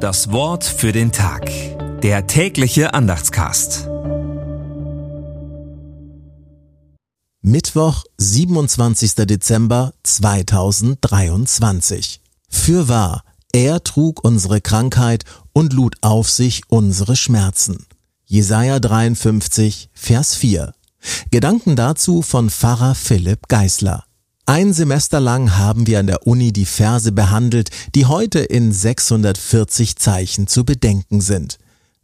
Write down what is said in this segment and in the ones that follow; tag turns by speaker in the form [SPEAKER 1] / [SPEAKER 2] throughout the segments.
[SPEAKER 1] Das Wort für den Tag. Der tägliche Andachtscast.
[SPEAKER 2] Mittwoch, 27. Dezember 2023. Fürwahr, er trug unsere Krankheit und lud auf sich unsere Schmerzen. Jesaja 53, Vers 4. Gedanken dazu von Pfarrer Philipp Geisler. Ein Semester lang haben wir an der Uni die Verse behandelt, die heute in 640 Zeichen zu bedenken sind.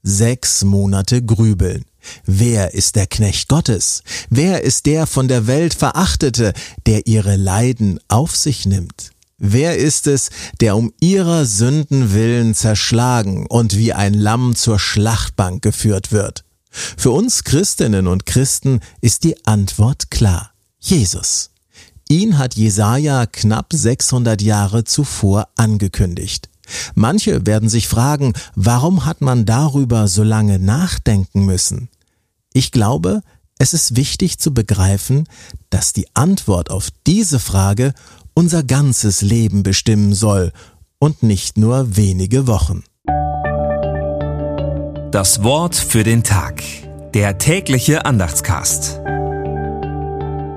[SPEAKER 2] Sechs Monate grübeln. Wer ist der Knecht Gottes? Wer ist der von der Welt Verachtete, der ihre Leiden auf sich nimmt? Wer ist es, der um ihrer Sünden willen zerschlagen und wie ein Lamm zur Schlachtbank geführt wird? Für uns Christinnen und Christen ist die Antwort klar. Jesus. Ihn hat Jesaja knapp 600 Jahre zuvor angekündigt. Manche werden sich fragen, warum hat man darüber so lange nachdenken müssen? Ich glaube, es ist wichtig zu begreifen, dass die Antwort auf diese Frage unser ganzes Leben bestimmen soll und nicht nur wenige Wochen.
[SPEAKER 1] Das Wort für den Tag. Der tägliche Andachtscast.